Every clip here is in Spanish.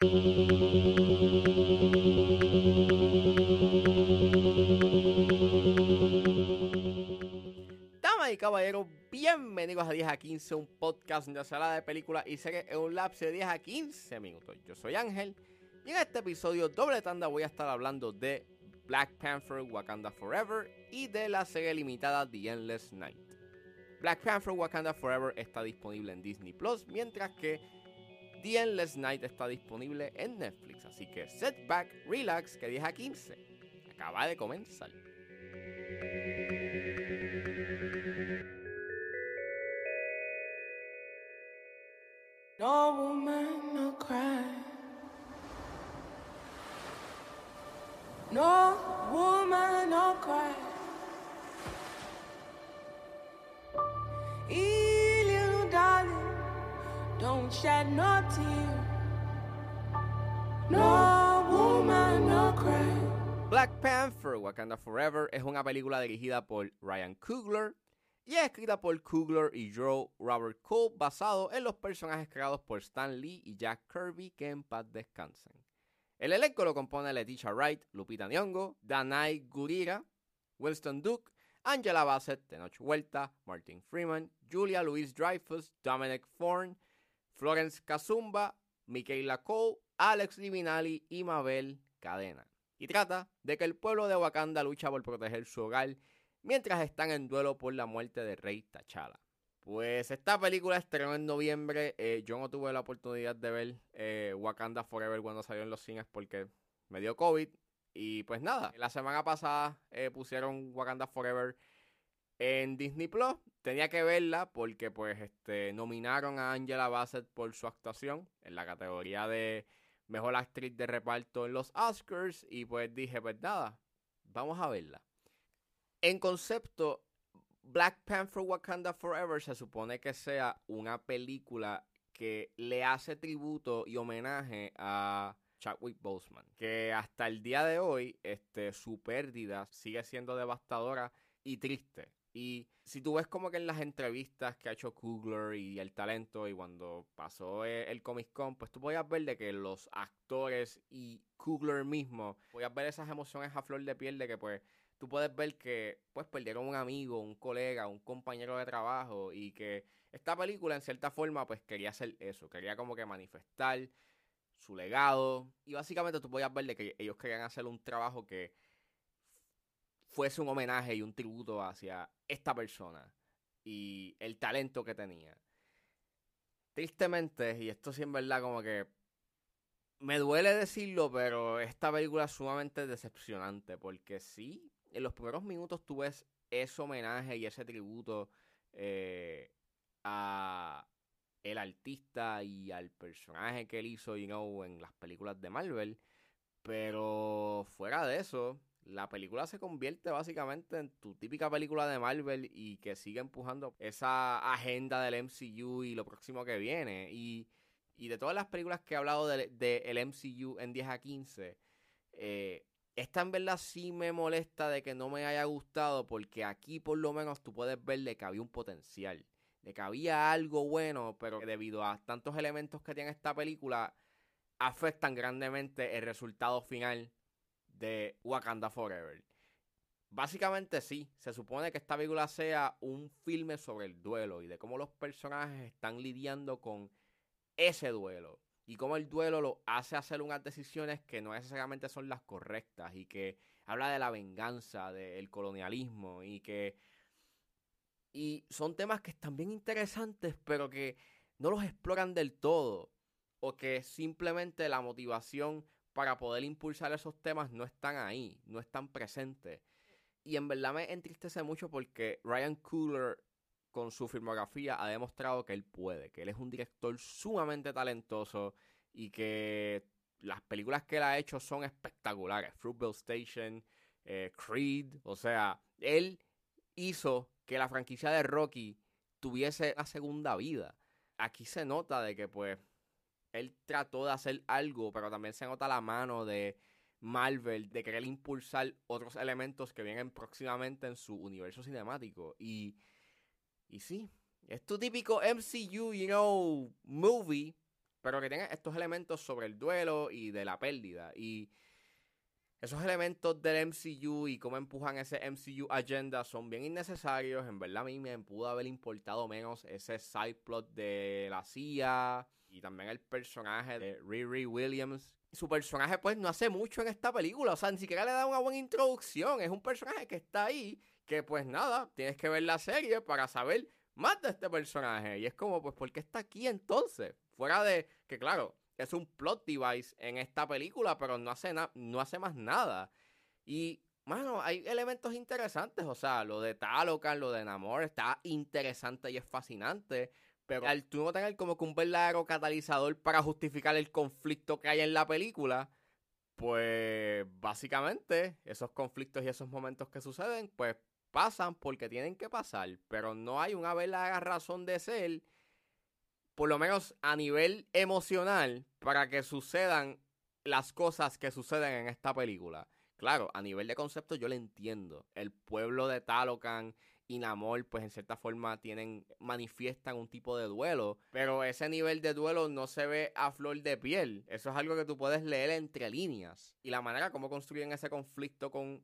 Damas y caballeros, bienvenidos a 10 a 15, un podcast donde se habla de películas y series en un lapso de 10 a 15 minutos. Yo soy Ángel y en este episodio doble tanda voy a estar hablando de Black Panther Wakanda Forever y de la serie limitada The Endless Night. Black Panther Wakanda Forever está disponible en Disney Plus, mientras que The Endless Night está disponible en Netflix. Así que set back, relax, que 10 a 15 acaba de comenzar. No woman, Black Panther Wakanda Forever es una película dirigida por Ryan Coogler y es escrita por Coogler y Joe Robert Cole basado en los personajes creados por Stan Lee y Jack Kirby que en paz descansen. El elenco lo compone Letitia Wright, Lupita Nyong'o, Danai Gurira, Winston Duke, Angela Bassett, Tenoch Huerta, Martin Freeman, Julia Louise Dreyfus, Dominic Thorne, Florence Kazumba, Michaela Cole, Alex Liminali y Mabel Cadena. Y trata de que el pueblo de Wakanda lucha por proteger su hogar mientras están en duelo por la muerte del rey T'Challa. Pues esta película estrenó en noviembre. eh, yo no tuve la oportunidad de ver eh, Wakanda Forever cuando salió en los cines porque me dio COVID. Y pues nada, la semana pasada eh, pusieron Wakanda Forever en Disney Plus. Tenía que verla porque pues este nominaron a Angela Bassett por su actuación en la categoría de mejor actriz de reparto en los Oscars. Y pues dije, pues nada, vamos a verla. En concepto, Black Panther Wakanda Forever se supone que sea una película que le hace tributo y homenaje a Chadwick Boseman, que hasta el día de hoy este, su pérdida sigue siendo devastadora y triste. Y si tú ves como que en las entrevistas que ha hecho Coogler y el talento y cuando pasó eh, el Comic Con, pues tú podías ver de que los actores y Coogler mismo, podías ver esas emociones a flor de piel de que pues tú puedes ver que pues perdieron un amigo, un colega, un compañero de trabajo y que esta película en cierta forma pues quería hacer eso, quería como que manifestar su legado. Y básicamente tú podías ver de que ellos querían hacer un trabajo que fuese un homenaje y un tributo hacia esta persona y el talento que tenía. Tristemente, y esto sí en verdad como que me duele decirlo, pero esta película es sumamente decepcionante porque sí, en los primeros minutos tú ves ese homenaje y ese tributo eh, a el artista y al personaje que él hizo, you know, en las películas de Marvel. Pero fuera de eso, la película se convierte básicamente en tu típica película de Marvel y que sigue empujando esa agenda del MCU y lo próximo que viene. Y, y de todas las películas que he hablado del de, el MCU en 10 a 15, eh, esta en verdad sí me molesta de que no me haya gustado porque aquí por lo menos tú puedes ver de que había un potencial, de que había algo bueno, pero debido a tantos elementos que tiene esta película afectan grandemente el resultado final de Wakanda Forever. Básicamente sí, se supone que esta película sea un filme sobre el duelo y de cómo los personajes están lidiando con ese duelo y cómo el duelo lo hace hacer unas decisiones que no necesariamente son las correctas y que habla de la venganza, del colonialismo y que y son temas que están bien interesantes pero que no los exploran del todo o que simplemente la motivación para poder impulsar esos temas no están ahí, no están presentes. Y en verdad me entristece mucho porque Ryan Coogler con su filmografía ha demostrado que él puede, que él es un director sumamente talentoso y que las películas que él ha hecho son espectaculares. Fruitvale Station, eh, Creed, o sea, él hizo que la franquicia de Rocky tuviese una segunda vida. Aquí se nota de que pues él trató de hacer algo, pero también se nota la mano de Marvel de querer impulsar otros elementos que vienen próximamente en su universo cinemático. Y, y sí, es tu típico MCU, you know, movie, pero que tenga estos elementos sobre el duelo y de la pérdida. Y esos elementos del MCU y cómo empujan ese MCU agenda son bien innecesarios. En verdad a mí me pudo haber importado menos ese side plot de la CIA y también el personaje de Riri Williams. Su personaje pues no hace mucho en esta película, o sea, ni siquiera le da una buena introducción. Es un personaje que está ahí, que pues nada, tienes que ver la serie para saber más de este personaje. Y es como, pues, ¿por qué está aquí entonces? Fuera de que, claro, es un plot device en esta película, pero no hace, no hace más nada. Y, bueno, hay elementos interesantes, o sea, lo de Talocan, lo de Namor, está interesante y es fascinante. Pero al tú no tener como que un verdadero catalizador para justificar el conflicto que hay en la película, pues básicamente esos conflictos y esos momentos que suceden, pues pasan porque tienen que pasar. Pero no hay una verdadera razón de ser por lo menos a nivel emocional, para que sucedan las cosas que suceden en esta película. Claro, a nivel de concepto yo le entiendo. El pueblo de Talocan y Namor, pues en cierta forma tienen, manifiestan un tipo de duelo. Pero ese nivel de duelo no se ve a flor de piel. Eso es algo que tú puedes leer entre líneas. Y la manera como construyen ese conflicto con,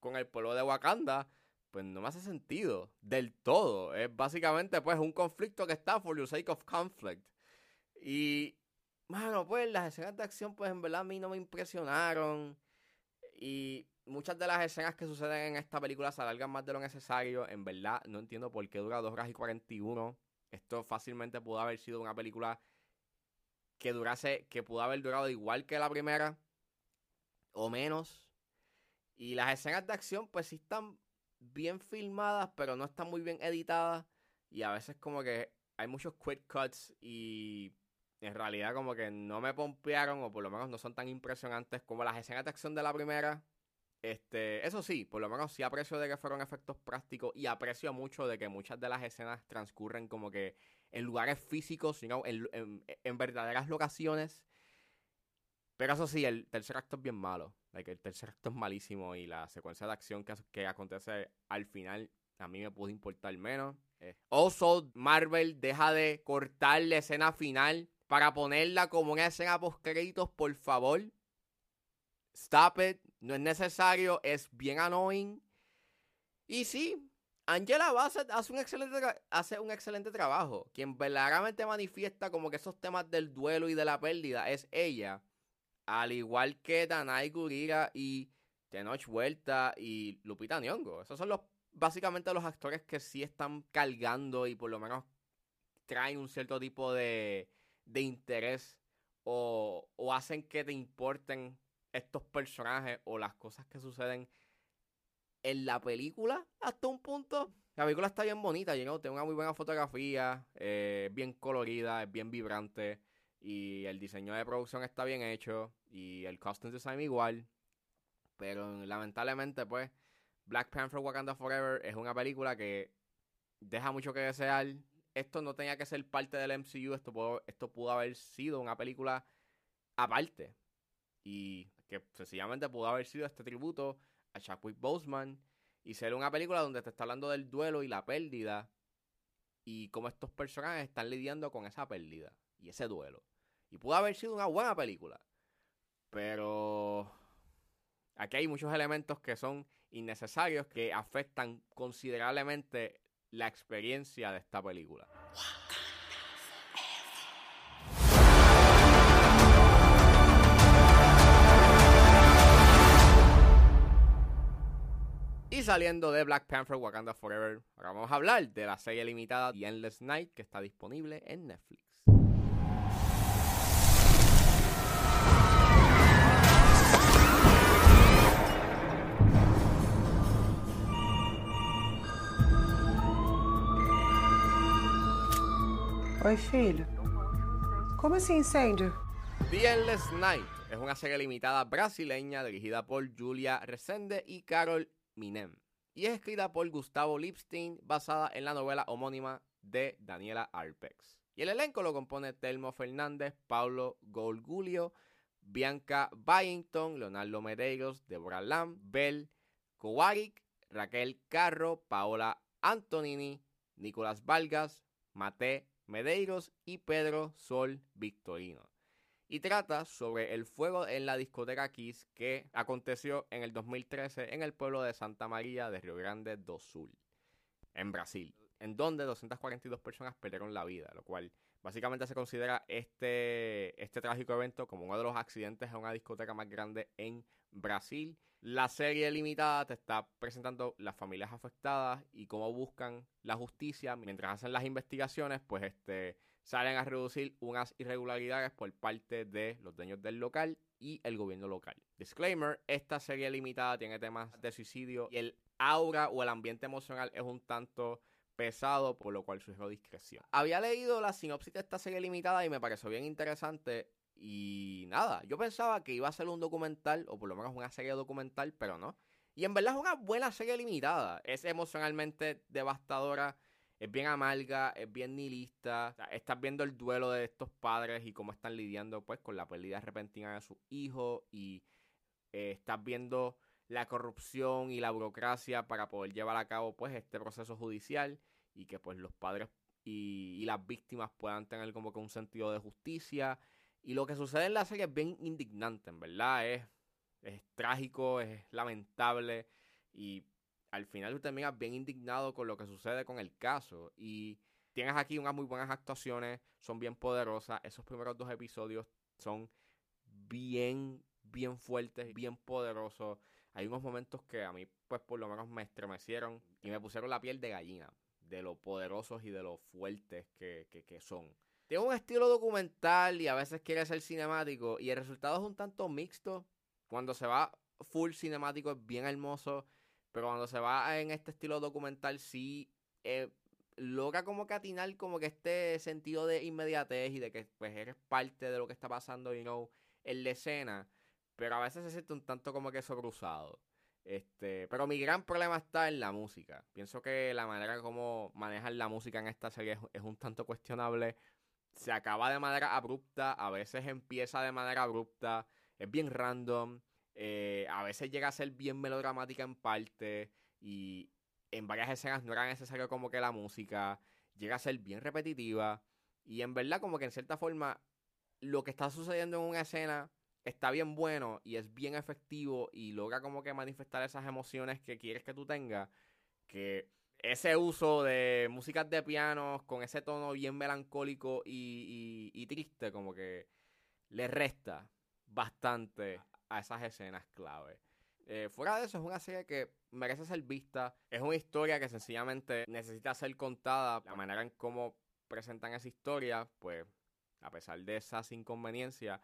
con el pueblo de Wakanda pues no me hace sentido del todo. Es básicamente pues un conflicto que está for the sake of conflict. Y, bueno, pues las escenas de acción pues en verdad a mí no me impresionaron. Y muchas de las escenas que suceden en esta película se alargan más de lo necesario. En verdad no entiendo por qué dura 2 horas y 41. Esto fácilmente pudo haber sido una película que durase, que pudo haber durado igual que la primera o menos. Y las escenas de acción pues sí están bien filmadas, pero no están muy bien editadas. Y a veces como que hay muchos quick cuts y en realidad como que no me pompearon o por lo menos no son tan impresionantes como las escenas de acción de la primera. Este, eso sí, por lo menos sí aprecio de que fueron efectos prácticos y aprecio mucho de que muchas de las escenas transcurren como que en lugares físicos, sino en, en verdaderas locaciones. Pero eso sí, el tercer acto es bien malo el tercer acto es malísimo y la secuencia de acción que, acontece al final a mí me pudo importar menos. Eh, Marvel deja de cortar la escena final para ponerla como una escena post créditos, por favor. Stop it. No es necesario. Es bien annoying. Y sí, Angela Bassett hace un excelente, hace un excelente trabajo. Quien verdaderamente manifiesta como que esos temas del duelo y de la pérdida es ella. Al igual que Danai Gurira y Tenoch Vuelta y Lupita Nyong'o. Esos son los básicamente los actores que sí están cargando y por lo menos traen un cierto tipo de, de interés o, o hacen que te importen estos personajes o las cosas que suceden en la película hasta un punto. La película está bien bonita, you tiene una muy buena fotografía, eh, bien colorida, es bien vibrante. Y el diseño de producción está bien hecho. Y el costume design igual. Pero lamentablemente, pues, Black Panther Wakanda Forever es una película que deja mucho que desear. Esto no tenía que ser parte del MCU. Esto pudo, esto pudo haber sido una película aparte. Y que sencillamente pudo haber sido este tributo a Chadwick Boseman. Y ser una película donde te está hablando del duelo y la pérdida. Y cómo estos personajes están lidiando con esa pérdida y ese duelo. Y pudo haber sido una buena película. Pero aquí hay muchos elementos que son innecesarios que afectan considerablemente la experiencia de esta película. Saliendo de Black Panther Wakanda Forever, ahora vamos a hablar de la serie limitada The Endless Night que está disponible en Netflix. Oi, filho. Como assim incêndio? The Endless Night es una serie limitada brasileña dirigida por Julia Resende y Carol Minem. Y es escrita por Gustavo Lipstein, basada en la novela homónima de Daniela Arpex. Y el elenco lo compone Telmo Fernández, Paulo Golgulio, Bianca Byington, Leonardo Medeiros, Deborah Lam, Bel Kowarik, Raquel Carro, Paola Antonini, Nicolás Vargas, Mate Medeiros y Pedro Sol Victorino. Y trata sobre el fuego en la discoteca Kiss que aconteció en el 2013 en el pueblo de Santa María de Río Grande do Sul, en Brasil, en donde 242 personas perdieron la vida, lo cual básicamente se considera este, este trágico evento como uno de los accidentes en una discoteca más grande en Brasil. La serie limitada te está presentando las familias afectadas y cómo buscan la justicia mientras hacen las investigaciones, pues este salen a reducir unas irregularidades por parte de los dueños del local y el gobierno local. Disclaimer, esta serie limitada tiene temas de suicidio y el aura o el ambiente emocional es un tanto pesado, por lo cual sugiero discreción. Había leído la sinopsis de esta serie limitada y me pareció bien interesante. Y nada, yo pensaba que iba a ser un documental, o por lo menos una serie documental, pero no. Y en verdad es una buena serie limitada. Es emocionalmente devastadora, es bien amarga, es bien nihilista. estás viendo el duelo de estos padres y cómo están lidiando pues con la pérdida repentina de su hijo. Y eh, estás viendo la corrupción y la burocracia para poder llevar a cabo pues este proceso judicial y que pues los padres y, las víctimas puedan tener como que un sentido de justicia. Y lo que sucede en la serie es bien indignante, en verdad, es, es trágico, es lamentable y al final tú terminas bien indignado con lo que sucede con el caso y tienes aquí unas muy buenas actuaciones, son bien poderosas, esos primeros dos episodios son bien, bien fuertes, bien poderosos hay unos momentos que a mí, pues por lo menos me estremecieron y me pusieron la piel de gallina, de lo poderosos y de lo fuertes que, son. Tiene un estilo documental y a veces quiere ser cinemático y el resultado es un tanto mixto. Cuando se va full cinemático es bien hermoso, pero cuando se va en este estilo documental sí eh, logra como catinar como que este sentido de inmediatez y de que pues eres parte de lo que está pasando, you know, en la escena. Pero a veces se siente un tanto como que sobrusado. Este, pero mi gran problema está en la música. Pienso que la manera como manejan la música en esta serie es, un tanto cuestionable. Se acaba de manera abrupta, a veces empieza de manera abrupta, es bien random, eh, a veces llega a ser bien melodramática en parte y en varias escenas no era necesario como que la música, llega a ser bien repetitiva y en verdad como que en cierta forma lo que está sucediendo en una escena está bien bueno y es bien efectivo y logra como que manifestar esas emociones que quieres que tú tengas, que ese uso de músicas de pianos con ese tono bien melancólico y, triste como que le resta bastante a esas escenas clave. Eh, fuera de eso, es una serie que merece ser vista. Es una historia que sencillamente necesita ser contada. La manera en cómo presentan esa historia, pues, a pesar de esas inconveniencias,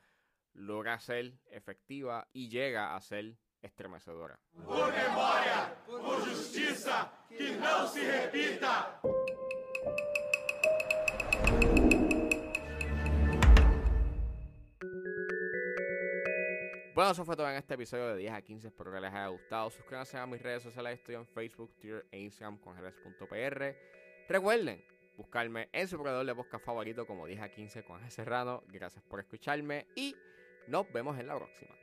logra ser efectiva y llega a ser estremecedora. Por memoria, por justicia, que no se repita. Bueno, eso fue todo en este episodio de 10 a 15. Espero que les haya gustado. Suscríbanse a mis redes sociales. Estoy en Facebook, Twitter e Instagram con Jerez.pr. Recuerden buscarme en su proveedor de podcast favorito como 10 a 15 con J. Serrano. Gracias por escucharme y nos vemos en la próxima.